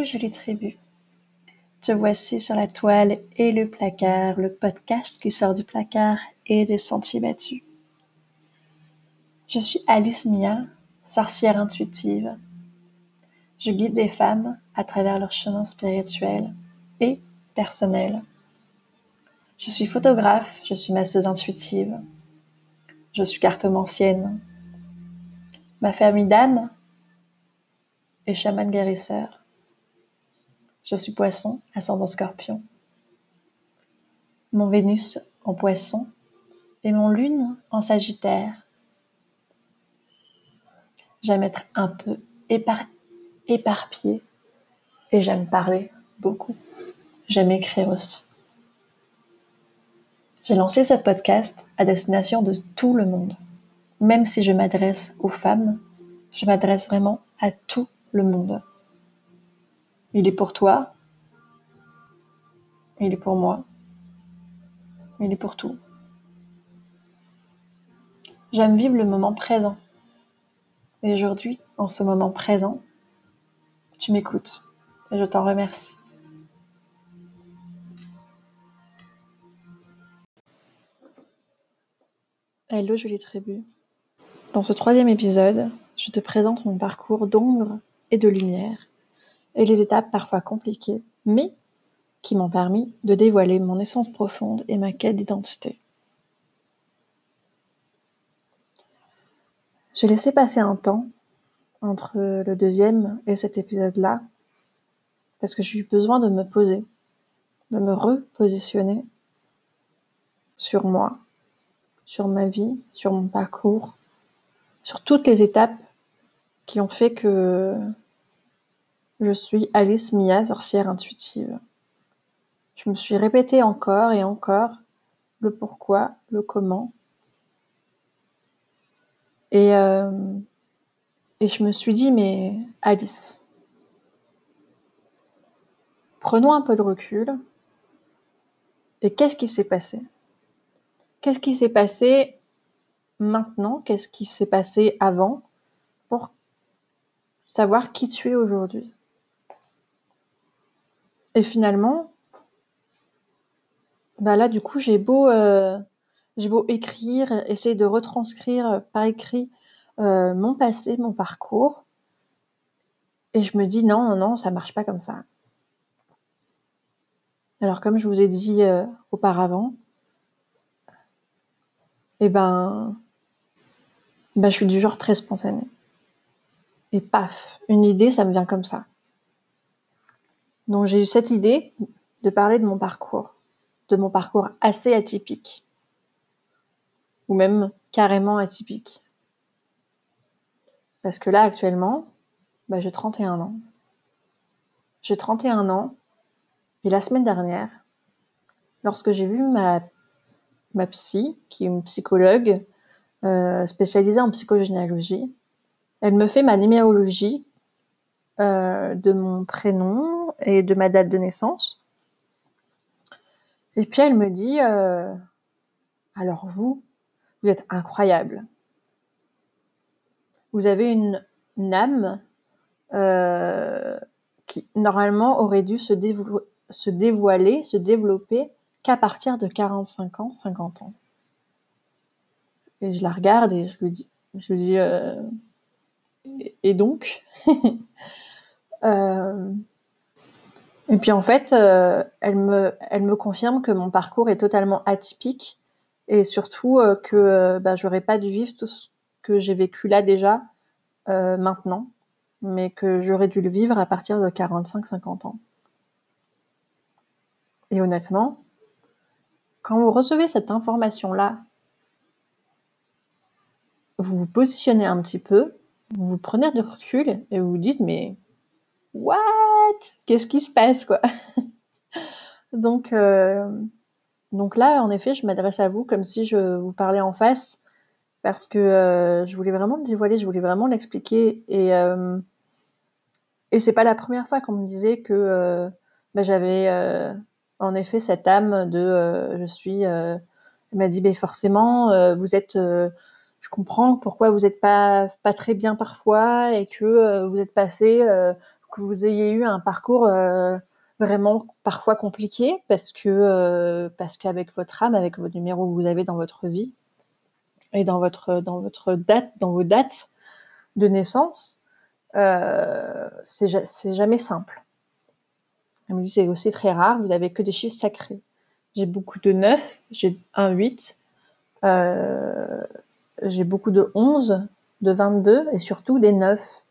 Hello Julie Tribu. Te voici sur la toile et le placard, le podcast qui sort du placard et des sentiers battus. Je suis Alice Mia, sorcière intuitive. Je guide des femmes à travers leur chemin spirituel et personnel. Je suis photographe, je suis masseuse intuitive. Je suis cartomancienne. Ma famille d'âme est chamane guérisseur. Je suis poisson, ascendant scorpion. Mon Vénus en poisson et mon lune en sagittaire. J'aime être un peu épar éparpillée et j'aime parler beaucoup. J'aime écrire aussi. J'ai lancé ce podcast à destination de tout le monde. Même si je m'adresse aux femmes, je m'adresse vraiment à tout le monde. Il est pour toi. Il est pour moi. Il est pour tout. J'aime vivre le moment présent. Et aujourd'hui, en ce moment présent, tu m'écoutes et je t'en remercie. Hello Julie Tribu. Dans ce troisième épisode, je te présente mon parcours d'ombre et de lumière et les étapes parfois compliquées, mais qui m'ont permis de dévoiler mon essence profonde et ma quête d'identité. J'ai laissé passer un temps entre le deuxième et cet épisode-là, parce que j'ai eu besoin de me poser, de me repositionner sur moi, sur ma vie, sur mon parcours, sur toutes les étapes qui ont fait que je suis Alice Mia, sorcière intuitive. Je me suis répété encore et encore le pourquoi, le comment. Et, euh, et je me suis dit, mais Alice, prenons un peu de recul. Et qu'est-ce qui s'est passé? Qu'est-ce qui s'est passé maintenant? Qu'est-ce qui s'est passé avant pour savoir qui tu es aujourd'hui? Et finalement, bah là, du coup, j'ai beau, euh, beau écrire, essayer de retranscrire par écrit euh, mon passé, mon parcours, et je me dis non, non, non, ça marche pas comme ça. Alors, comme je vous ai dit euh, auparavant, eh ben, ben, je suis du genre très spontané. Et paf, une idée, ça me vient comme ça. Donc j'ai eu cette idée de parler de mon parcours, de mon parcours assez atypique, ou même carrément atypique. Parce que là actuellement, bah, j'ai 31 ans. J'ai 31 ans, et la semaine dernière, lorsque j'ai vu ma, psy, qui est une psychologue euh, spécialisée en psychogénéalogie, elle me fait ma numérologie euh, de mon prénom et de ma date de naissance. Et puis elle me dit, euh, alors vous, vous êtes incroyable. Vous avez une, âme euh, qui normalement aurait dû se, dévoiler, se développer qu'à partir de 45 ans, 50 ans. Et je la regarde et je lui dis, je dis et donc Euh, et puis en fait, euh, elle, me, confirme que mon parcours est totalement atypique et surtout euh, que bah, j'aurais pas dû vivre tout ce que j'ai vécu là déjà maintenant, mais que j'aurais dû le vivre à partir de 45-50 ans. Et honnêtement, quand vous recevez cette information-là, vous vous positionnez un petit peu, vous vous prenez du recul et vous vous dites mais What Qu'est-ce qui se passe quoi? Donc euh, donc là en effet, je m'adresse à vous comme si je vous parlais en face parce que euh, je voulais vraiment le dévoiler, je voulais vraiment l'expliquer et euh, et c'est pas la première fois qu'on me disait que bah, j'avais en effet cette âme de je suis elle m'a dit ben forcément vous êtes je comprends pourquoi vous n'êtes pas pas très bien parfois et que vous êtes passé que vous ayez eu un parcours vraiment parfois compliqué parce que parce qu'avec votre âme, avec vos numéros que vous avez dans votre vie et dans votre dans votre date, dans vos dates de naissance, euh, c'est jamais simple. Me dit c'est aussi très rare, vous n'avez que des chiffres sacrés. J'ai beaucoup de 9, j'ai un 8, euh, j'ai beaucoup de 11, de 22 et surtout des 9.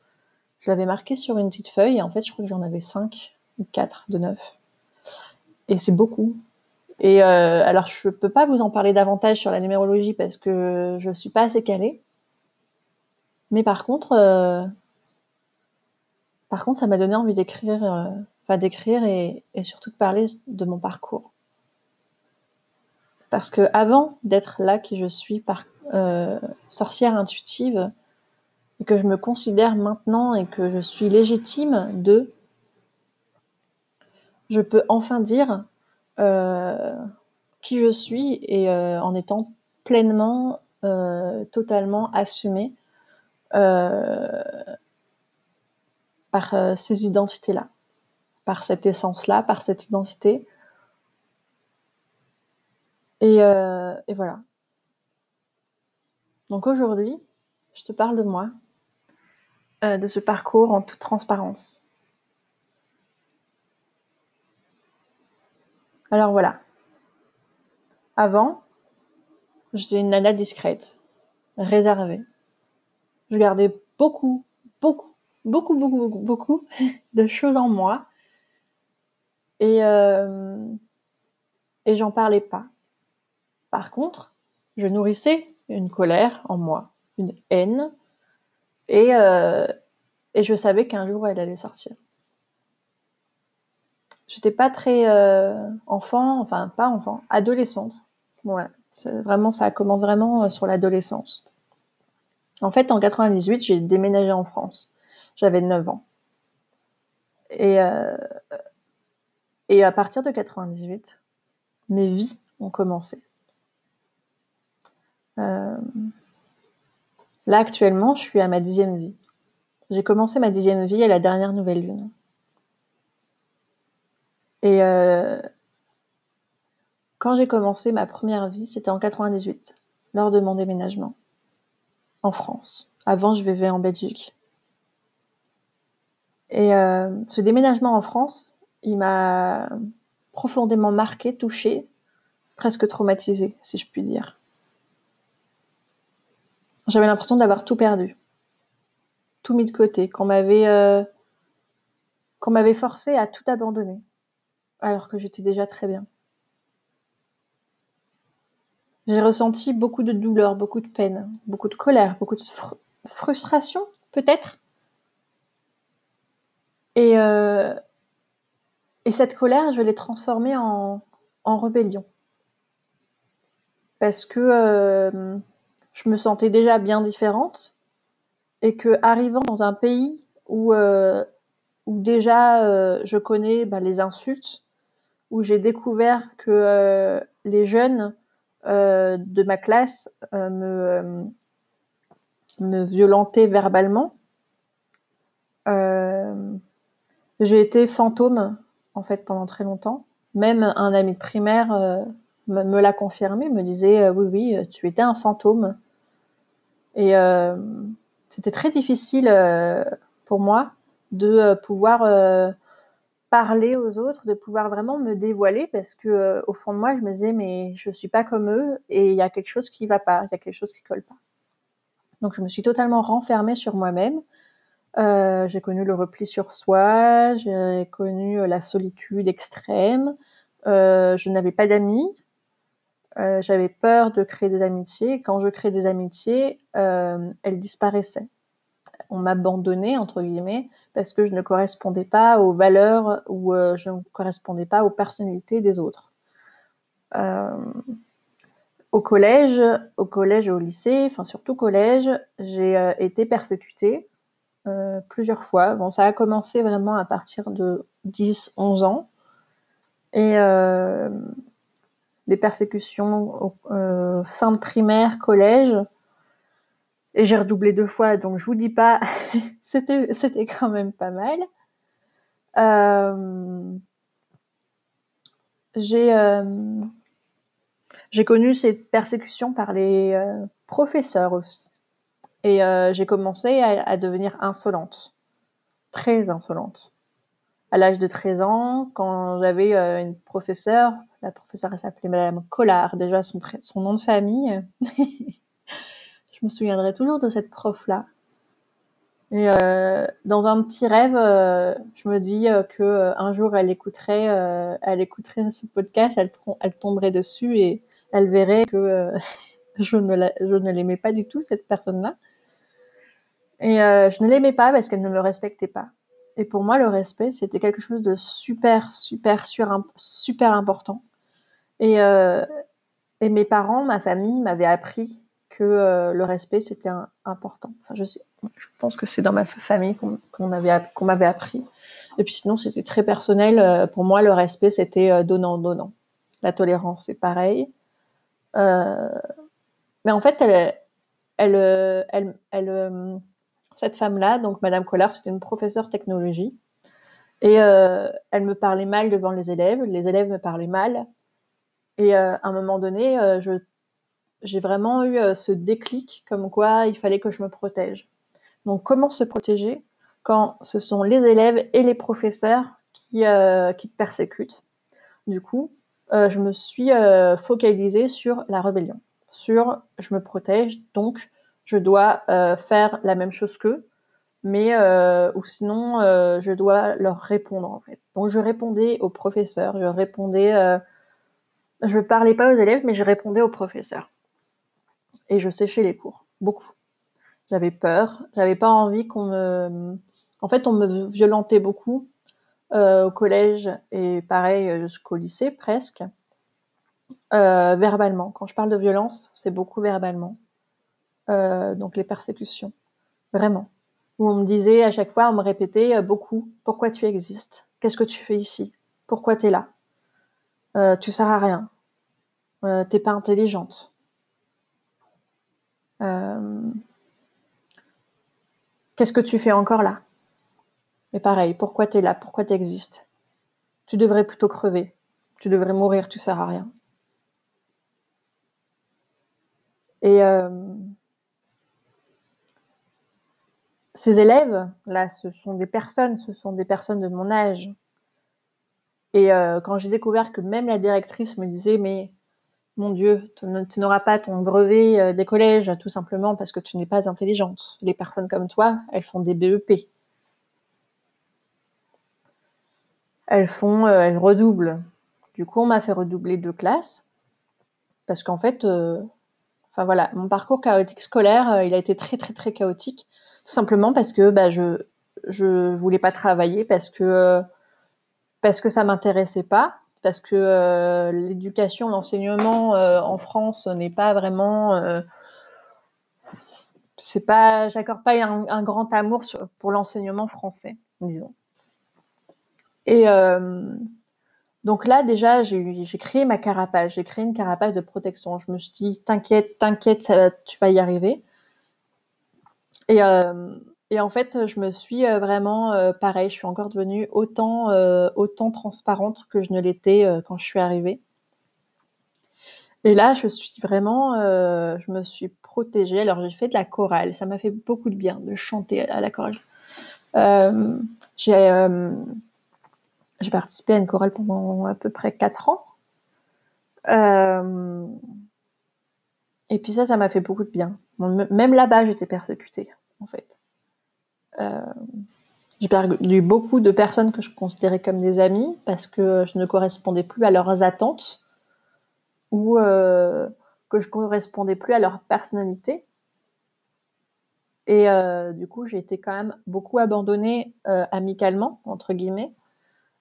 Je l'avais marqué sur une petite feuille et en fait je crois que j'en avais 5 ou 4 de 9. Et c'est beaucoup. Et euh, alors je peux pas vous en parler davantage sur la numérologie parce que je suis pas assez calée. Mais par contre, euh, par contre, ça m'a donné envie d'écrire, euh, d'écrire et, surtout de parler de mon parcours. Parce que avant d'être là qui je suis, par, sorcière intuitive, et que je me considère maintenant et que je suis légitime de, je peux enfin dire euh, qui je suis et en étant pleinement, totalement assumée par euh, ces identités-là, par cette essence-là, par cette identité. Et, euh, et voilà. Donc aujourd'hui, je te parle de moi, euh, de ce parcours en toute transparence. Alors voilà. Avant, j'étais une nana discrète, réservée. Je gardais beaucoup, beaucoup, beaucoup, beaucoup, beaucoup, beaucoup de choses en moi. Et, euh, et j'en parlais pas. Par contre, je nourrissais une colère en moi, une haine, et, euh, et je savais qu'un jour elle allait sortir. J'étais pas très euh, enfant, enfin pas enfant, adolescente. Ouais, vraiment ça commence vraiment sur l'adolescence. En fait, en 98, j'ai déménagé en France. J'avais 9 ans. Et, euh, et à partir de 98, mes vies ont commencé. Euh, là, actuellement, je suis à ma dixième vie. J'ai commencé ma dixième vie à la dernière nouvelle lune. Et euh, quand j'ai commencé ma première vie, c'était en 98, lors de mon déménagement en France. Avant, je vivais en Belgique. Et euh, ce déménagement en France, il m'a profondément marqué, touché, presque traumatisé, si je puis dire. J'avais l'impression d'avoir tout perdu, tout mis de côté, qu'on m'avait euh, qu'on m'avait forcé à tout abandonner, alors que j'étais déjà très bien. J'ai ressenti beaucoup de douleur, beaucoup de peine, beaucoup de colère, beaucoup de frustration, peut-être. Et, euh, et cette colère, je l'ai transformée en, en rébellion. Parce que euh, je me sentais déjà bien différente et que arrivant dans un pays où, euh, déjà je connais bah, les insultes, où j'ai découvert que les jeunes de ma classe me, violentaient verbalement, j'ai été fantôme, en fait, pendant très longtemps. Même un ami de primaire euh, me, l'a confirmé, me disait euh, oui, oui, euh, tu étais un fantôme. Et c'était très difficile pour moi de pouvoir parler aux autres, de pouvoir vraiment me dévoiler parce que au fond de moi, je me disais mais je suis pas comme eux et il y a quelque chose qui va pas, il y a quelque chose qui colle pas. Donc je me suis totalement renfermée sur moi-même euh, j'ai connu le repli sur soi, j'ai connu euh, la solitude extrême. Euh, je n'avais pas d'amis. Euh, j'avais peur de créer des amitiés. Quand je créais des amitiés, euh, elles disparaissaient. On m'abandonnait entre guillemets parce que je ne correspondais pas aux valeurs ou je ne correspondais pas aux personnalités des autres. au collège, au collège et au lycée, enfin surtout collège, j'ai été persécutée euh, plusieurs fois. Bon, ça a commencé vraiment à partir de 10-11 ans. Et euh, les persécutions euh, fin de primaire, collège. Et j'ai redoublé deux fois, donc je vous dis pas, c'était, c'était quand même pas mal. j'ai j'ai connu cette persécution par les professeurs aussi. Et j'ai commencé à, à, devenir insolente, très insolente. À l'âge de 13 ans, quand j'avais une professeure, la professeure s'appelait Madame Collard, déjà son, nom de famille. je me souviendrai toujours de cette prof-là. Et euh, dans un petit rêve, euh, je me dis euh, que euh, un jour elle écouterait, elle écouterait ce podcast, elle, tomberait dessus et elle verrait que je ne l'aimais pas du tout cette personne-là. Et je ne l'aimais pas parce qu'elle ne me respectait pas. Et pour moi, le respect, c'était quelque chose de super, super, super important. Et, et mes parents, ma famille m'avaient appris que euh, le respect c'était important. Enfin, je, sais, je pense que c'est dans ma famille qu'on qu'on m'avait appris. Et puis sinon c'était très personnel. Euh, pour moi, le respect c'était euh, donnant donnant. La tolérance c'est pareil. mais en fait, cette femme-là, donc Madame Collard, c'était une professeure technologie. Et elle me parlait mal devant les élèves, les élèves me parlaient mal. Et à un moment donné, je j'ai vraiment eu euh, ce déclic comme quoi il fallait que je me protège. Donc comment se protéger quand ce sont les élèves et les professeurs qui, euh, te persécutent? Du coup, euh, je me suis euh, focalisée sur la rébellion, sur je me protège, donc je dois euh, faire la même chose qu'eux, mais ou sinon je dois leur répondre en fait. Donc je répondais aux professeurs, je répondais, je parlais pas aux élèves, mais je répondais aux professeurs et je séchais les cours, beaucoup. J'avais peur, j'avais pas envie qu'on me... En fait, on me violentait beaucoup euh, au collège et pareil euh, jusqu'au lycée presque, euh, verbalement. Quand je parle de violence, c'est beaucoup verbalement. Donc les persécutions, vraiment. Où on me disait à chaque fois, on me répétait beaucoup, pourquoi tu existes? Qu'est-ce que tu fais ici? Pourquoi tu es là? Euh, Tu sers à rien. T'es pas intelligente. Euh, qu'est-ce que tu fais encore là? Et pareil, pourquoi tu es là? Pourquoi tu existes Tu devrais plutôt crever. Tu devrais mourir, tu sers à rien. Et euh, ces élèves, là, ce sont des personnes, ce sont des personnes de mon âge. Et euh, quand j'ai découvert que même la directrice me disait, mais mon Dieu, tu n'auras pas ton brevet euh, des collèges tout simplement parce que tu n'es pas intelligente. Les personnes comme toi, elles font des BEP. Elles font, euh, elles redoublent. Du coup, on m'a fait redoubler deux classes parce qu'en fait, enfin voilà, mon parcours chaotique scolaire, il a été très très très chaotique, tout simplement parce que bah, je je voulais pas travailler parce que parce que ça m'intéressait pas parce que euh, l'éducation, l'enseignement euh, en France n'est pas vraiment, euh, c'est pas, j'accorde pas un, grand amour pour l'enseignement français, disons. Et donc là, déjà, j'ai créé ma carapace, j'ai créé une carapace de protection. Je me suis dit, t'inquiète, t'inquiète, tu vas y arriver. Et et en fait, je me suis euh, vraiment, euh, pareil, je suis encore devenue autant, euh, transparente que je ne l'étais euh, quand je suis arrivée. Et là, je suis vraiment, je me suis protégée. Alors, j'ai fait de la chorale. Ça m'a fait beaucoup de bien de chanter à la chorale. j'ai, participé à une chorale pendant à peu près quatre ans. et puis ça, ça m'a fait beaucoup de bien. Même là-bas, j'étais persécutée, en fait. Euh, j'ai perdu beaucoup de personnes que je considérais comme des amis parce que je ne correspondais plus à leurs attentes ou euh, que je correspondais plus à leur personnalité. Et euh, du coup, j'ai été quand même beaucoup abandonnée amicalement, entre guillemets,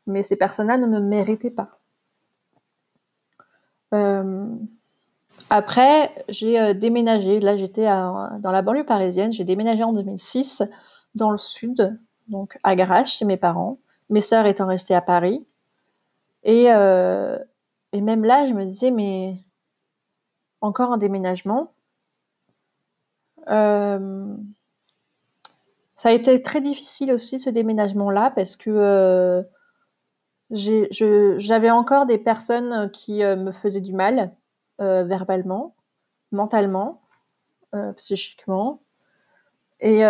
mais ces personnes-là ne me méritaient pas. Après, j'ai déménagé. Là, j'étais dans la banlieue parisienne. J'ai déménagé en 2006 dans le sud, donc à Garage chez mes parents, mes sœurs étant restées à Paris. Et, euh, même là, je me disais, mais encore un déménagement. Euh, Ça a été très difficile aussi ce déménagement-là parce que j'avais encore des personnes qui me faisaient du mal verbalement, mentalement, psychiquement. Et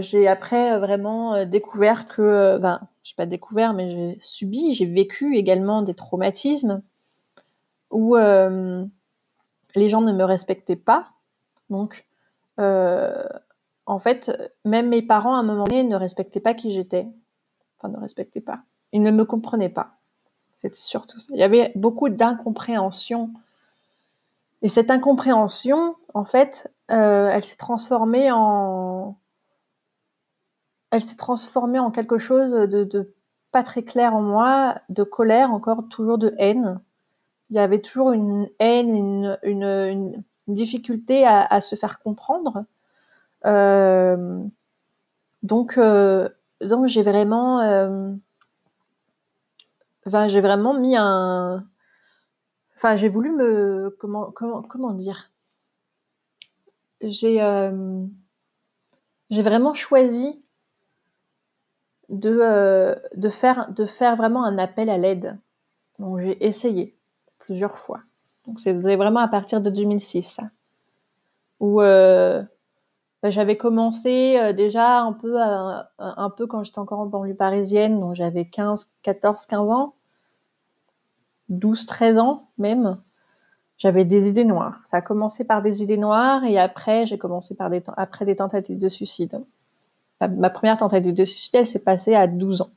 j'ai après vraiment découvert que, enfin, j'ai pas découvert, mais j'ai subi, j'ai vécu également des traumatismes où les gens ne me respectaient pas. Donc, en fait, même mes parents, à un moment donné, ne respectaient pas qui j'étais. Enfin, ne respectaient pas. Ils ne me comprenaient pas. C'est surtout ça. Il y avait beaucoup d'incompréhension. Et cette incompréhension, en fait, euh, elle s'est transformée en, quelque chose de, pas très clair en moi, de colère, encore toujours de haine. Il y avait toujours une haine, une, difficulté à, se faire comprendre. Euh, donc, euh, donc j'ai vraiment, j'ai vraiment mis un, enfin, j'ai voulu me, comment, comment, comment dire, j'ai, j'ai vraiment choisi de, de, faire, de faire vraiment un appel à l'aide. Donc, j'ai essayé plusieurs fois. Donc, c'est vraiment à partir de 2006, ça. Où bah, j'avais commencé déjà un peu, un peu quand j'étais encore en banlieue parisienne, donc j'avais 15, 14, 15 ans. 12, 13 ans même, j'avais des idées noires. Ça a commencé par des idées noires et après, j'ai commencé par des, après des tentatives de suicide. Ma, première tentative de suicide, elle s'est passée à 12 ans.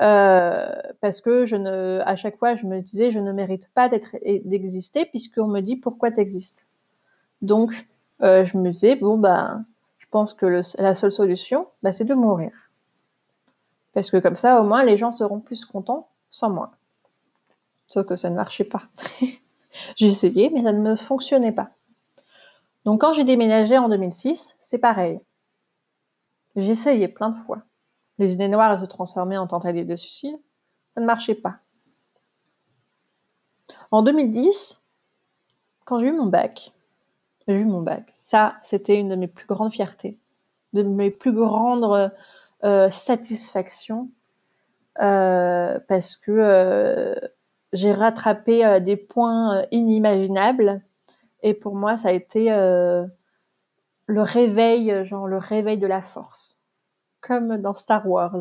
Euh, parce que je ne, à chaque fois, je me disais, je ne mérite pas d'être d'exister puisqu'on me dit pourquoi tu existes. Donc, euh, je me disais, bon, ben, je pense que la seule solution, ben, c'est de mourir. Parce que comme ça, au moins, les gens seront plus contents sans moi. Sauf que ça ne marchait pas. j'ai essayé, mais ça ne me fonctionnait pas. Donc quand j'ai déménagé en 2006, c'est pareil. J'ai essayé plein de fois. Les idées noires se transformaient en tentatives de suicide. Ça ne marchait pas. En 2010, quand j'ai eu mon bac, j'ai eu mon bac. Ça, c'était une de mes plus grandes fiertés, de mes plus grandes euh, satisfactions euh, parce que euh, j'ai rattrapé euh, des points inimaginables et pour moi ça a été le réveil, genre le réveil de la force, comme dans Star Wars.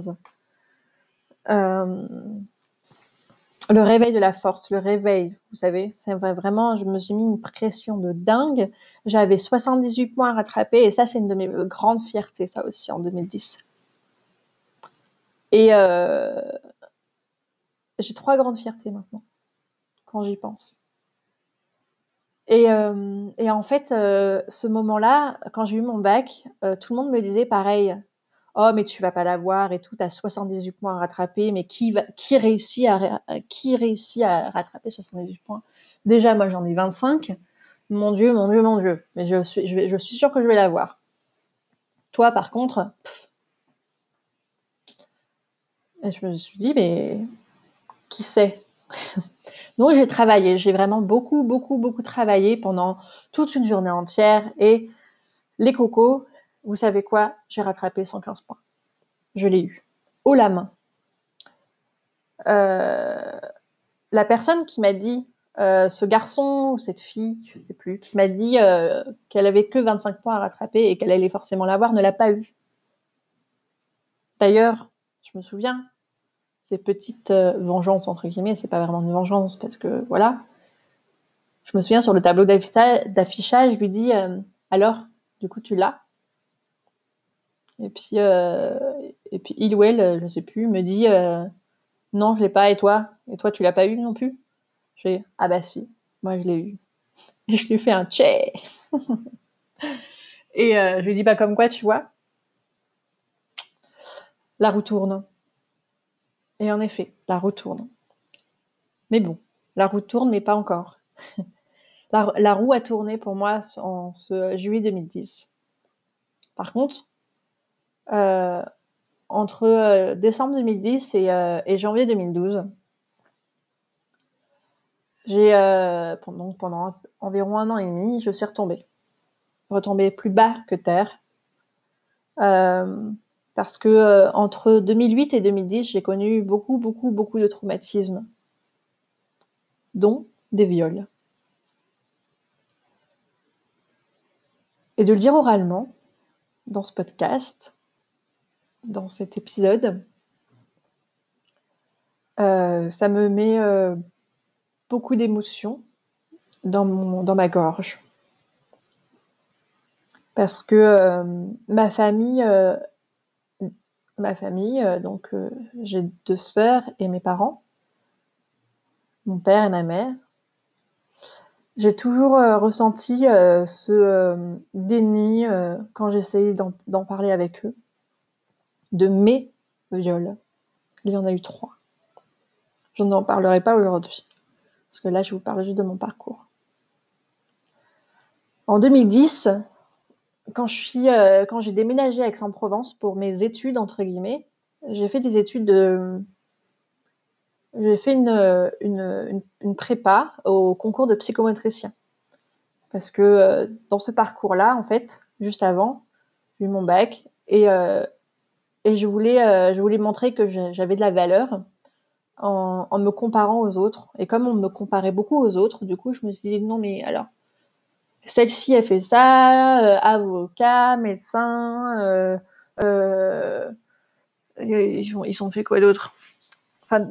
le réveil de la force, le réveil, vous savez, c'est vraiment, je me suis mis une pression de dingue. J'avais 78 points à rattraper et ça, c'est une de mes grandes fiertés, ça aussi, en 2010. Et euh, j'ai trois grandes fiertés maintenant, quand j'y pense. Et, euh, en fait, euh, ce moment-là, quand j'ai eu mon bac, tout le monde me disait pareil. Oh, mais tu vas pas l'avoir et tout, t'as 78 points à rattraper, mais qui, réussit à, qui réussit à rattraper 78 points? Déjà, moi, j'en ai 25. Mon Dieu, mon Dieu, mon Dieu. Mais je suis, je, je suis sûre que je vais l'avoir. Toi, par contre, et je me suis dit, mais qui sait? Donc j'ai travaillé, j'ai vraiment beaucoup, beaucoup, beaucoup travaillé pendant toute une journée entière. Et les cocos, vous savez quoi? J'ai rattrapé 115 points. Je l'ai eu. Haut la main. Euh, la personne qui m'a dit, euh, ce garçon ou cette fille, je ne sais plus, qui m'a dit euh, qu'elle avait que 25 points à rattraper et qu'elle allait forcément l'avoir, ne l'a pas eu. D'ailleurs, je me souviens, ces petites euh, vengeances, entre guillemets, c'est pas vraiment une vengeance parce que voilà. Je me souviens sur le tableau d'affichage, je lui dis euh, alors, du coup, tu l'as? Et puis, euh, et puis il ou elle, je sais plus, me dit non, je l'ai pas. Et toi? Et toi, tu l'as pas eu non plus? J'ai ah bah si, moi je l'ai eu. Et je lui fais un tché. et je lui dis bah, comme quoi, tu vois, la roue tourne. Et en effet, la roue tourne. Mais bon, la roue tourne, mais pas encore. la, roue a tourné pour moi en ce juillet 2010. Par contre, euh, entre euh, décembre 2010 euh, et, janvier 2012, j'ai pendant, pendant environ un an et demi, je suis retombée. Retombée plus bas que terre. Parce que entre 2008 et 2010, j'ai connu beaucoup, beaucoup, beaucoup de traumatismes, dont des viols. Et de le dire oralement, dans ce podcast, dans cet épisode, euh, ça me met euh, beaucoup d'émotions dans, ma gorge. Parce que euh, ma famille, ma famille, donc j'ai deux sœurs et mes parents, mon père et ma mère, j'ai toujours ressenti ce déni quand j'essayais d'en parler avec eux de mes viols. Il y en a eu trois. Je n'en parlerai pas aujourd'hui, parce que là, je vous parle juste de mon parcours. En 2010, quand je suis, euh, quand j'ai déménagé à Aix-en-Provence pour mes études entre guillemets, j'ai fait des études de, j'ai fait une, une, une, prépa au concours de psychomotricien. Parce que euh, dans ce parcours-là, en fait, juste avant, j'ai eu mon bac et euh, et je voulais, euh, je voulais montrer que j'avais de la valeur en, me comparant aux autres. Et comme on me comparait beaucoup aux autres, du coup, je me suis dit non, mais alors, celle-ci, elle fait ça, euh, avocat, médecin, euh, ils, ont, ils ont fait quoi d'autre?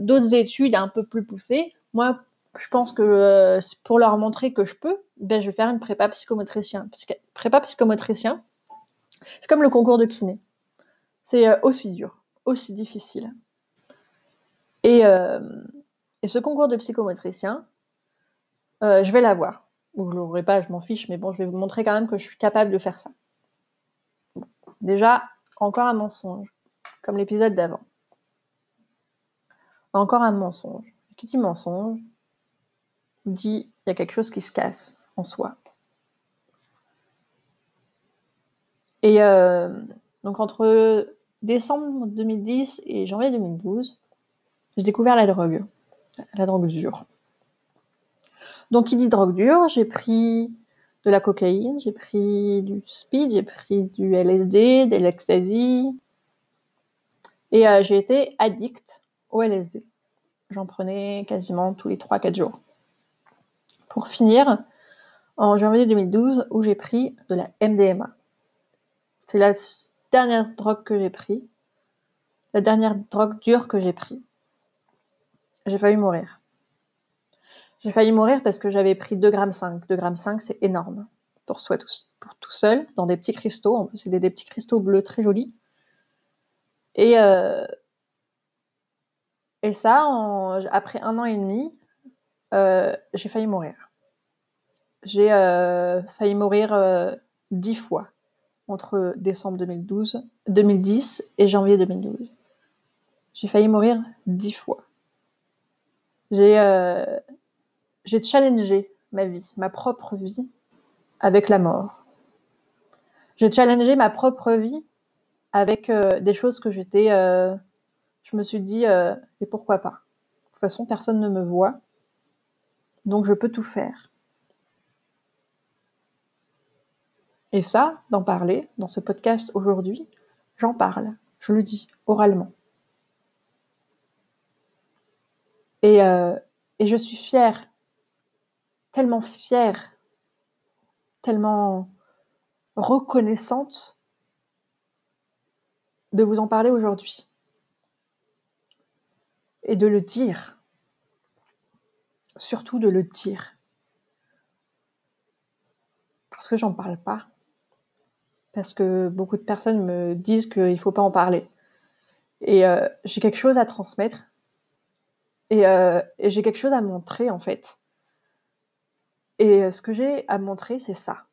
D'autres études un peu plus poussées. Moi, je pense que pour leur montrer que je peux, ben, je vais faire une prépa psychomotricien. Prépa psychomotricien, c'est comme le concours de kiné. C'est euh, aussi dur, aussi difficile. Et, euh, et ce concours de psychomotricien, euh, je vais l'avoir. Ou je l'aurai pas, je m'en fiche, mais bon, je vais vous montrer quand même que je suis capable de faire ça. Déjà, encore un mensonge, comme l'épisode d'avant. Encore un mensonge. Qui dit mensonge dit il y a quelque chose qui se casse en soi. Et donc entre décembre 2010 et janvier 2012, j'ai découvert la drogue, la drogue dure. Donc, qui dit drogue dure, j'ai pris de la cocaïne, j'ai pris du speed, j'ai pris du LSD, de l'ecstasy, et euh, j'ai été addict au LSD. J'en prenais quasiment tous les 3-4 jours. Pour finir, en janvier 2012, où j'ai pris de la MDMA. C'est la dernière drogue que j'ai pris, la dernière drogue dure que j'ai pris. J'ai failli mourir. J'ai failli mourir parce que j'avais pris 2 grammes 5. 2 grammes 5, c'est énorme. Pour soi, tout, seul, dans des petits cristaux. C'est des, petits cristaux bleus très jolis. Et, euh, ça, après un an et demi, euh, j'ai failli mourir. J'ai euh, failli mourir dix fois entre décembre 2012, 2010 et janvier 2012. J'ai failli mourir dix fois. J'ai j'ai challengé ma vie, ma propre vie, avec la mort. J'ai challengé ma propre vie avec euh, des choses que j'étais. Euh, je me suis dit, et pourquoi pas? De toute façon, personne ne me voit, donc je peux tout faire. Et ça, d'en parler dans ce podcast aujourd'hui, j'en parle, je le dis oralement. Et, euh, et je suis fière, tellement fière, tellement reconnaissante de vous en parler aujourd'hui. Et de le dire. Surtout de le dire. Parce que j'en parle pas parce que beaucoup de personnes me disent qu'il ne faut pas en parler. Et euh, j'ai quelque chose à transmettre. Euh, et, j'ai quelque chose à montrer, en fait. Et euh, ce que j'ai à montrer, c'est ça.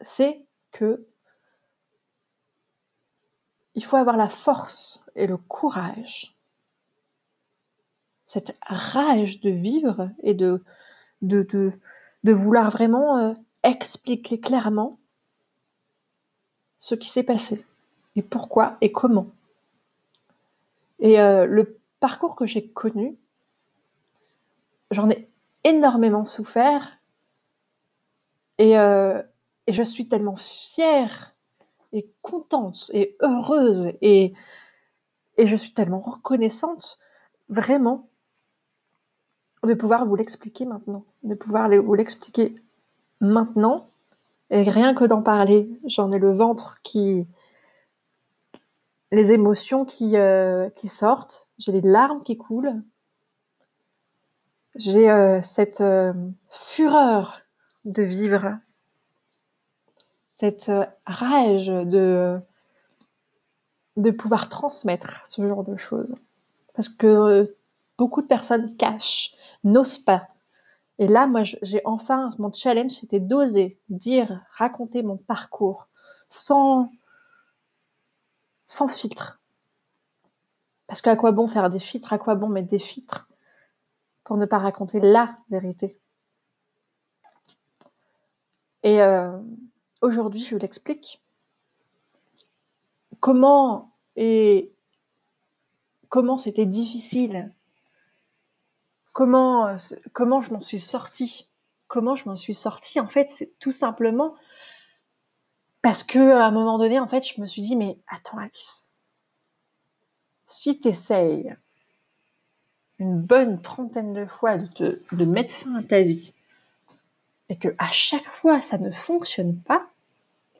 C'est que il faut avoir la force et le courage, cette rage de vivre et de, vouloir vraiment expliquer clairement ce qui s'est passé et pourquoi et comment. Et euh, le parcours que j'ai connu, j'en ai énormément souffert et, euh, et, je suis tellement fière et contente et heureuse et, et je suis tellement reconnaissante, vraiment, de pouvoir vous l'expliquer maintenant, de pouvoir vous l'expliquer maintenant. Et rien que d'en parler, j'en ai le ventre qui, les émotions qui, euh, qui sortent, j'ai les larmes qui coulent, j'ai euh, cette euh, fureur de vivre, cette rage de, de pouvoir transmettre ce genre de choses. Parce que beaucoup de personnes cachent, n'osent pas. Et là, moi, j'ai enfin, mon challenge, c'était d'oser dire, raconter mon parcours sans, sans filtre. Parce qu'à quoi bon faire des filtres? À quoi bon mettre des filtres? Pour ne pas raconter la vérité Et euh, aujourd'hui, je l'explique. Comment et comment c'était difficile? Comment comment je m'en suis sortie? Comment je m'en suis sortie En fait, c'est tout simplement parce que à un moment donné, en fait, je me suis dit, mais attends, Alice, si tu essayes une bonne trentaine de fois de, mettre fin à ta vie, et que à chaque fois ça ne fonctionne pas,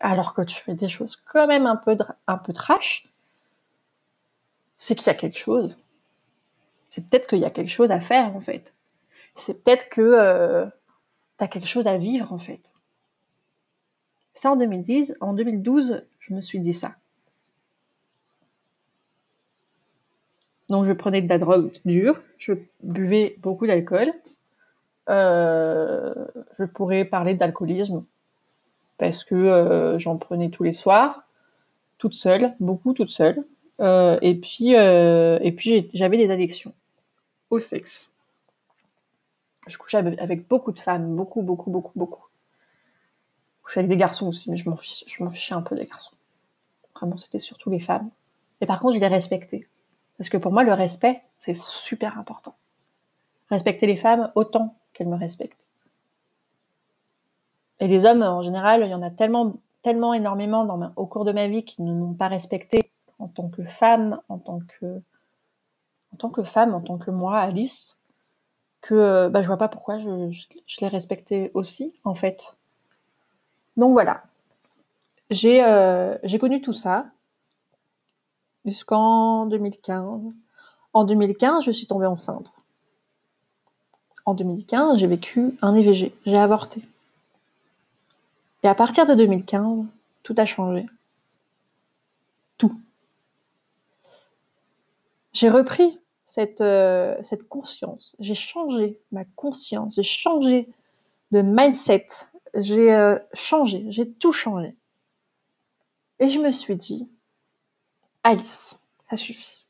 alors que tu fais des choses quand même un peu, un trash, c'est qu'il y a quelque chose. C'est peut-être qu'il y a quelque chose à faire en fait. C'est peut-être que euh, tu as quelque chose à vivre en fait. Ça, en 2010, en 2012, je me suis dit ça. Donc, je prenais de la drogue dure, je buvais beaucoup d'alcool. Euh, je pourrais parler d'alcoolisme parce que euh, j'en prenais tous les soirs, toute seule, beaucoup toute seule. Euh, et puis, j'avais des addictions au sexe. Je couchais avec beaucoup de femmes, beaucoup, beaucoup, beaucoup, beaucoup couchais avec des garçons aussi, mais je m'en fichais, je fichais un peu des garçons. Vraiment, c'était surtout les femmes. Et par contre, je les respectais. Parce que pour moi, le respect, c'est super important. Respecter les femmes autant qu'elles me respectent. Et les hommes, en général, il y en a tellement, tellement énormément au cours de ma vie qui ne m'ont pas respecté en tant que femme, en tant que, en tant que femme, en tant que moi, Alice, que bah, je vois pas pourquoi je, je les respectais aussi, en fait. Donc voilà. Euh, j'ai connu tout ça jusqu'en 2015. En 2015, je suis tombée enceinte. En 2015, j'ai vécu un IVG, j'ai avorté. Et à partir de 2015, tout a changé. Tout. J'ai repris cette, euh, cette conscience, j'ai changé ma conscience, j'ai changé de mindset, j'ai euh, changé, j'ai tout changé. Et je me suis dit, Alice, ça suffit.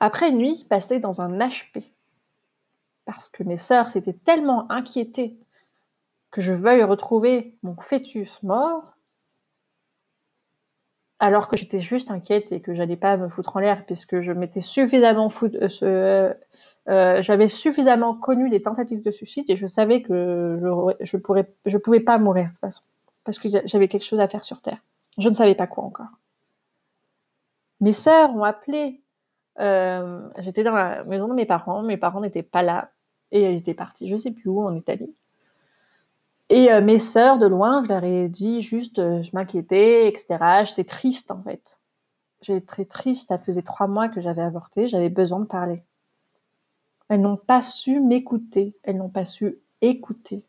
Après une nuit passée dans un HP, parce que mes sœurs s'étaient tellement inquiétées que je veuille retrouver mon fœtus mort, alors que j'étais juste inquiète et que j'allais pas me foutre en l'air puisque je m'étais suffisamment foutu, euh, euh, j'avais suffisamment connu les tentatives de suicide et je savais que je, je pourrais, je pouvais pas mourir de toute façon parce que j'avais quelque chose à faire sur terre. Je ne savais pas quoi encore. Mes sœurs ont appelé. Euh, J'étais dans la maison de mes parents. Mes parents n'étaient pas là et ils étaient partis, je sais plus où, en Italie. Et euh, mes sœurs de loin, je leur ai dit juste, euh, je m'inquiétais, etc. J'étais triste en fait. J'étais très triste. Ça faisait trois mois que j'avais avorté. J'avais besoin de parler. Elles n'ont pas su m'écouter, elles n'ont pas su écouter.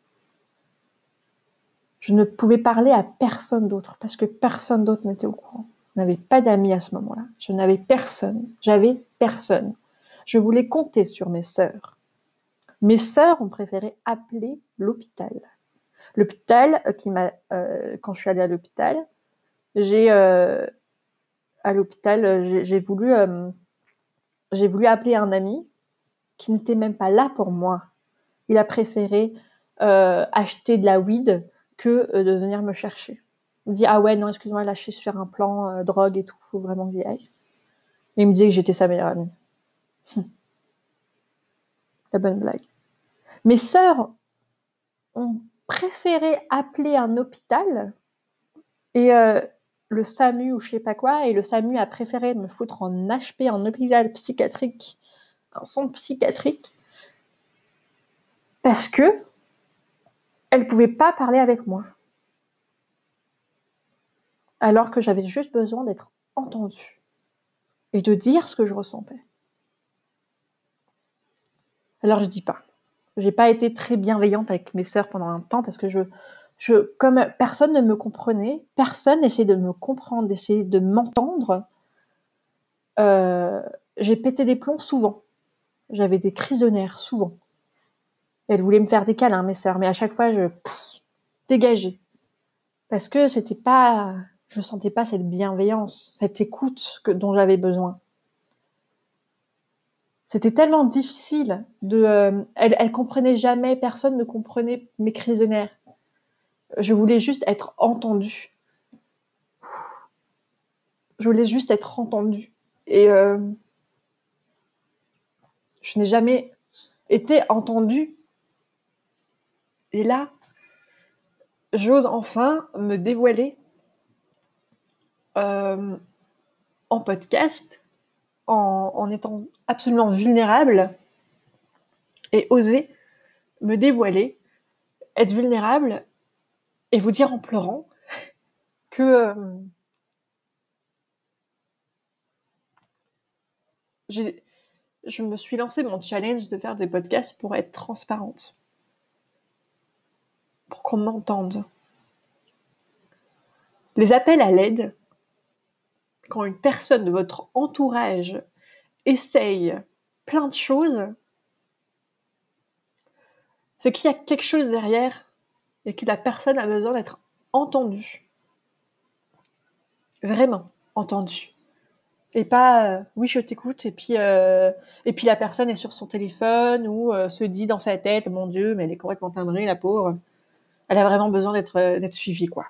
Je ne pouvais parler à personne d'autre parce que personne d'autre n'était au courant. N'avais pas d'amis à ce moment-là. Je n'avais personne. J'avais personne. Je voulais compter sur mes sœurs. Mes sœurs ont préféré appeler l'hôpital. L'hôpital euh, qui m'a, euh, quand je suis allée à l'hôpital, j'ai euh, à l'hôpital, j'ai voulu, j'ai voulu appeler un ami qui n'était même pas là pour moi. Il a préféré acheter de la weed que de venir me chercher. Il me dit ah ouais non excuse-moi là je suis sur un plan euh, drogue et tout, faut vraiment que j'y aille. Et il me disait que j'étais sa meilleure amie. La bonne blague. Mes sœurs ont préféré appeler un hôpital Et euh, le SAMU ou je sais pas quoi, et le SAMU a préféré me foutre en HP, en hôpital psychiatrique, en centre psychiatrique, parce que elle pouvait pas parler avec moi. Alors que j'avais juste besoin d'être entendue et de dire ce que je ressentais. Alors je dis pas. J'ai pas été très bienveillante avec mes sœurs pendant un temps parce que je, je, comme personne ne me comprenait, personne n'essayait de me comprendre, d'essayer de m'entendre. Euh, j'ai pété des plombs souvent. J'avais des crises de nerfs souvent. Elles voulaient me faire des câlins, mes sœurs, mais à chaque fois, je dégageais. Parce que c'était pas, je sentais pas cette bienveillance, cette écoute dont j'avais besoin. C'était tellement difficile de, euh, elle, elle comprenait jamais, personne ne comprenait mes crises de nerfs. Je voulais juste être entendue. Je voulais juste être entendue. Et euh, je n'ai jamais été entendue. Et là, j'ose enfin me dévoiler euh, en podcast, en, étant absolument vulnérable et oser me dévoiler, être vulnérable et vous dire en pleurant que euh, je me suis lancé mon challenge de faire des podcasts pour être transparente, pour qu'on m'entende. Les appels à l'aide, quand une personne de votre entourage essaye plein de choses, c'est qu'il y a quelque chose derrière et que la personne a besoin d'être entendue. Vraiment entendue. Et pas euh, oui je t'écoute et puis euh, et puis la personne est sur son téléphone ou euh, se dit dans sa tête mon Dieu mais elle est complètement timbrée la pauvre. Elle a vraiment besoin d'être d'être suivie quoi.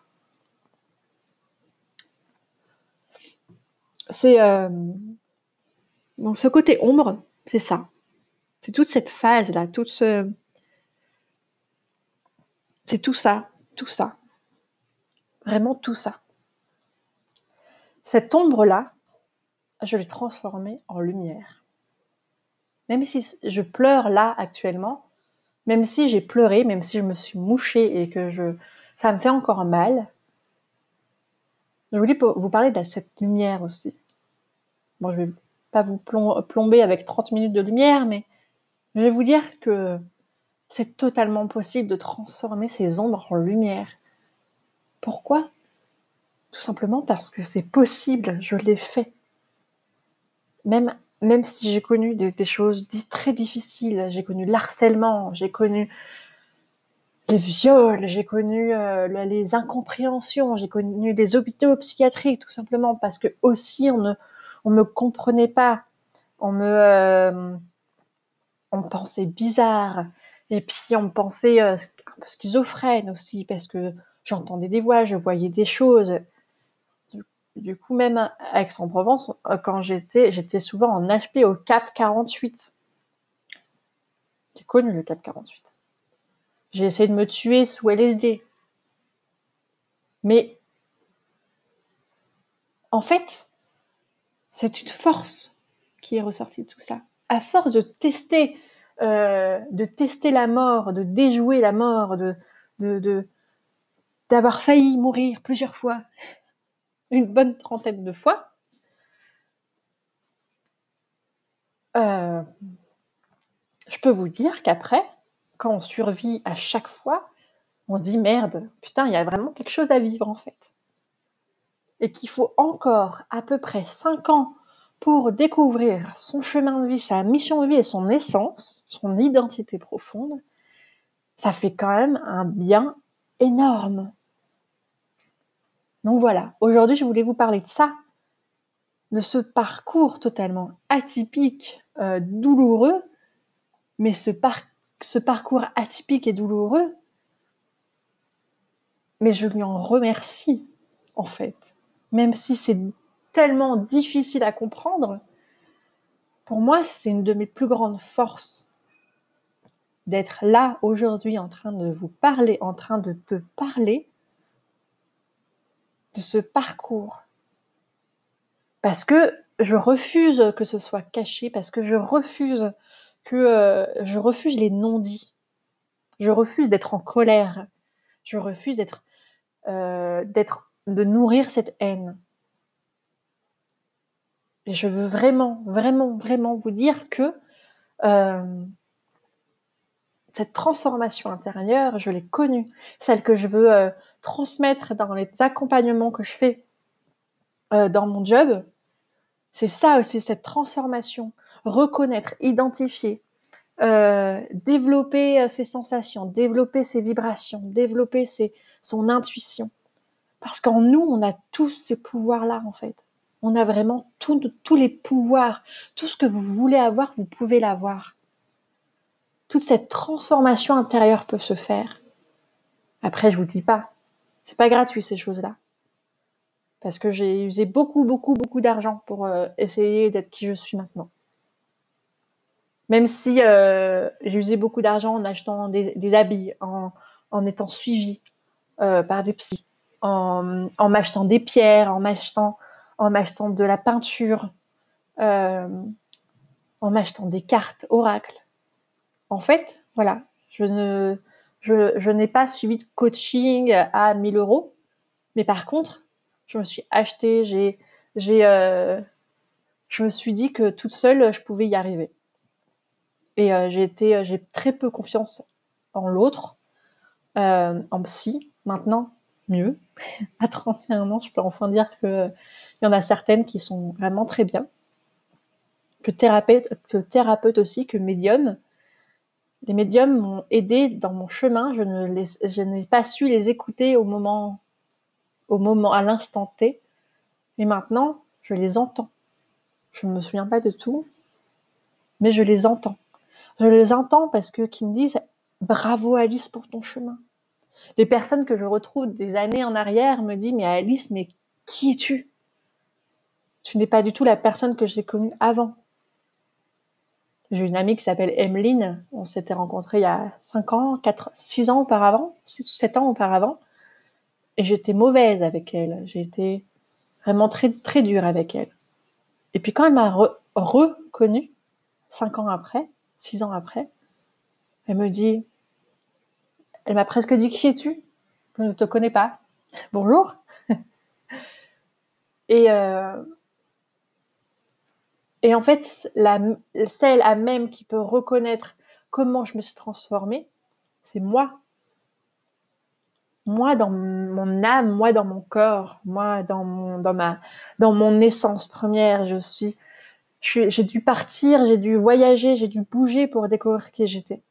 C'est donc ce côté ombre, c'est ça. C'est toute cette phase là, toute ce c'est tout ça, tout ça. Vraiment tout ça. Cette ombre-là, je l'ai transformée en lumière. Même si je pleure là actuellement, même si j'ai pleuré, même si je me suis mouchée et que je, ça me fait encore mal, je voulais vous parler de cette lumière aussi. Bon, je vais pas vous plomber avec 30 minutes de lumière, mais je vais vous dire que c'est totalement possible de transformer ces ombres en lumière. Pourquoi? Tout simplement parce que c'est possible, je l'ai fait. Même, même si j'ai connu des, choses très difficiles, j'ai connu l'harcèlement, j'ai connu les viols, j'ai connu euh, les incompréhensions, j'ai connu les hôpitaux psychiatriques, tout simplement parce que aussi on ne on me comprenait pas, on me euh, on me pensait bizarre, et puis on me pensait euh, schizophrène aussi, parce que j'entendais des voix, je voyais des choses. Du, coup, même à Aix-en-Provence, euh, quand j'étais, j'étais souvent en HP au Cap 48. J'ai connu le Cap 48. J'ai essayé de me tuer sous LSD. Mais en fait, c'est une force qui est ressortie de tout ça. À force de tester euh, de tester la mort, de déjouer la mort, de, d'avoir failli mourir plusieurs fois, une bonne trentaine de fois. Euh, je peux vous dire qu'après, quand on survit à chaque fois, on se dit merde, putain, il y a vraiment quelque chose à vivre en fait. Et qu'il faut encore à peu près 5 ans pour découvrir son chemin de vie, sa mission de vie et son essence, son identité profonde, ça fait quand même un bien énorme. Donc voilà, aujourd'hui je voulais vous parler de ça, de ce parcours totalement atypique, euh, douloureux, mais ce, ce parcours atypique et douloureux, mais je lui en remercie en fait, même si c'est tellement difficile à comprendre, pour moi, c'est une de mes plus grandes forces d'être là aujourd'hui en train de vous parler, en train de te parler, de ce parcours. Parce que je refuse que ce soit caché, parce que je refuse que euh, je refuse les non-dits. Je refuse d'être en colère. Je refuse d'être euh, d'être de nourrir cette haine. Et je veux vraiment, vraiment, vraiment vous dire que euh, cette transformation intérieure, je l'ai connue, celle que je veux euh, transmettre dans les accompagnements que je fais euh, dans mon job, c'est ça aussi, cette transformation. Reconnaître, identifier, développer ses sensations, développer ses vibrations, développer ses, son intuition. Parce qu'en nous, on a tous ces pouvoirs-là, en fait. On a vraiment tous les pouvoirs. Tout ce que vous voulez avoir, vous pouvez l'avoir toute cette transformation intérieure peut se faire. Après, je vous dis pas, c'est pas gratuit ces choses-là. Parce que j'ai usé beaucoup, beaucoup, beaucoup d'argent pour euh, essayer d'être qui je suis maintenant. Même si euh, j'ai usé beaucoup d'argent en achetant des, habits, en, étant suivi euh, par des psys, en, m'achetant des pierres, en m'achetant, en m'achetant de la peinture, en m'achetant des cartes oracles en fait, voilà, je ne, je, n'ai pas suivi de coaching à 1000 euros, mais par contre, je me suis acheté, j'ai, j'ai, euh, je me suis dit que toute seule, je pouvais y arriver. Et euh, j'ai été, euh, j'ai très peu confiance en l'autre, en psy. Maintenant, mieux. à 31 ans, je peux enfin dire que il y en a certaines qui sont vraiment très bien. Que thérapeute, aussi, que médium. Les médiums m'ont aidé dans mon chemin. Je n'ai pas su les écouter au moment, au moment, à l'instant T. Mais maintenant, je les entends. Je ne me souviens pas de tout, mais je les entends. Je les entends parce que qui me disent bravo Alice pour ton chemin. Les personnes que je retrouve des années en arrière me disent mais Alice, mais qui es-tu? Tu n'es pas du tout la personne que j'ai connue avant. J'ai une amie qui s'appelle Emeline. On s'était rencontrés il y a 5 ans, 4, 6 ans auparavant, 6 ou 7 ans auparavant. Et j'étais mauvaise avec elle. J'ai été vraiment très, très dure avec elle. Et puis quand elle m'a reconnue, 5 ans après, 6 ans après, elle me dit, elle m'a presque dit qui es-tu? Je ne te connais pas. Bonjour. Et euh, et en fait, celle à même qui peut reconnaître comment je me suis transformée, c'est moi. Moi dans mon âme, moi dans mon corps, moi dans mon, dans dans mon essence première, je suis, j'ai dû partir, j'ai dû voyager, j'ai dû bouger pour découvrir qui j'étais.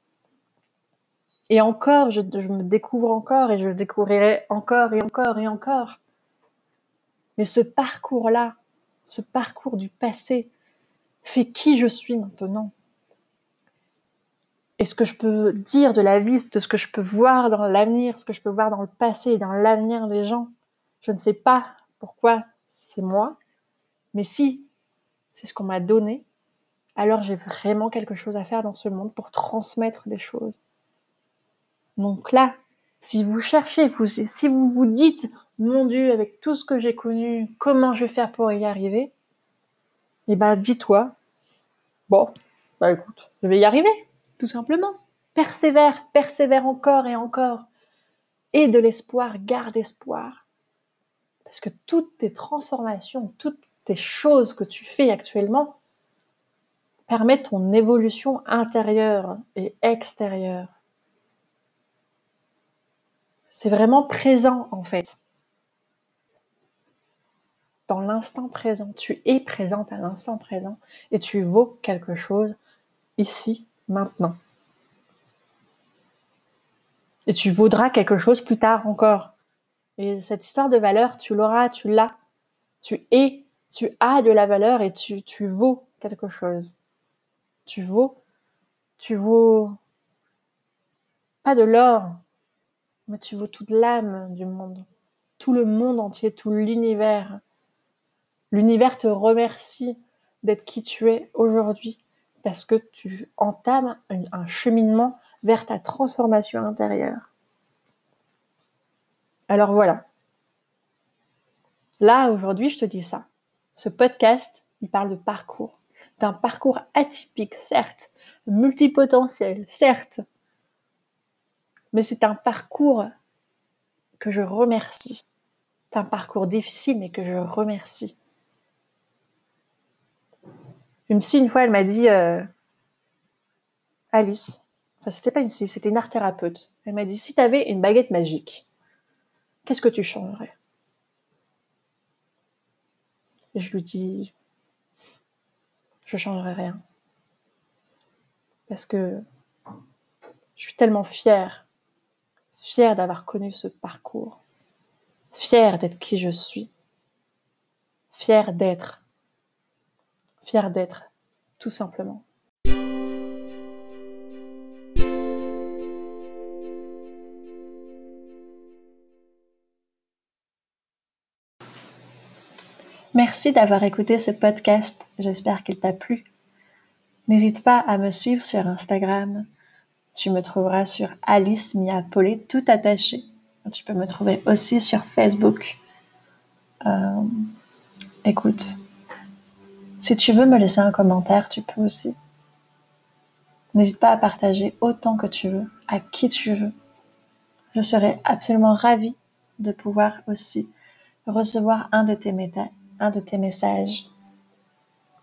Et encore, je, me découvre encore et je découvrirai encore et encore et encore. Mais ce parcours-là, ce parcours du passé, fait qui je suis maintenant? Et ce que je peux dire de la vie, de ce que je peux voir dans l'avenir, ce que je peux voir dans le passé et dans l'avenir des gens, je ne sais pas pourquoi c'est moi, mais si c'est ce qu'on m'a donné, alors j'ai vraiment quelque chose à faire dans ce monde pour transmettre des choses. Donc là, si vous cherchez, si vous vous dites, mon Dieu, avec tout ce que j'ai connu, comment je vais faire pour y arriver, eh ben, dis-toi, bon, bah écoute, je vais y arriver, tout simplement. Persévère, persévère encore et encore. Et de l'espoir, garde espoir. Parce que toutes tes transformations, toutes tes choses que tu fais actuellement permettent ton évolution intérieure et extérieure. C'est vraiment présent en fait dans l'instant présent. Tu es présente à l'instant présent et tu vaux quelque chose ici, maintenant. Et tu vaudras quelque chose plus tard encore. Et cette histoire de valeur, tu l'auras, tu l'as. Tu es, tu as de la valeur et tu, tu vaux quelque chose. Tu vaux, tu vaux pas de l'or, mais tu vaux toute l'âme du monde, tout le monde entier, tout l'univers. L'univers te remercie d'être qui tu es aujourd'hui parce que tu entames un cheminement vers ta transformation intérieure. Alors voilà. Là, aujourd'hui, je te dis ça. Ce podcast, il parle de parcours. D'un parcours atypique, certes, multipotentiel, certes. Mais c'est un parcours que je remercie. C'est un parcours difficile, mais que je remercie. Une psy, une fois, elle m'a dit euh, Alice, enfin, c'était pas une psy, c'était une art thérapeute. Elle m'a dit si tu avais une baguette magique, qu'est-ce que tu changerais? Et je lui dis je changerais rien. Parce que je suis tellement fière, fière d'avoir connu ce parcours, fière d'être qui je suis, fière d'être fier d'être, tout simplement. Merci d'avoir écouté ce podcast, j'espère qu'il t'a plu. N'hésite pas à me suivre sur Instagram. Tu me trouveras sur Alice Miapolé, tout attaché. Tu peux me trouver aussi sur Facebook. Euh, écoute, si tu veux me laisser un commentaire, tu peux aussi. N'hésite pas à partager autant que tu veux, à qui tu veux. Je serai absolument ravie de pouvoir aussi recevoir un de tes messages.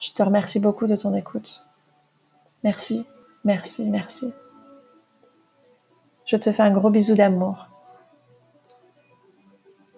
Je te remercie beaucoup de ton écoute. Merci, merci, merci. Je te fais un gros bisou d'amour.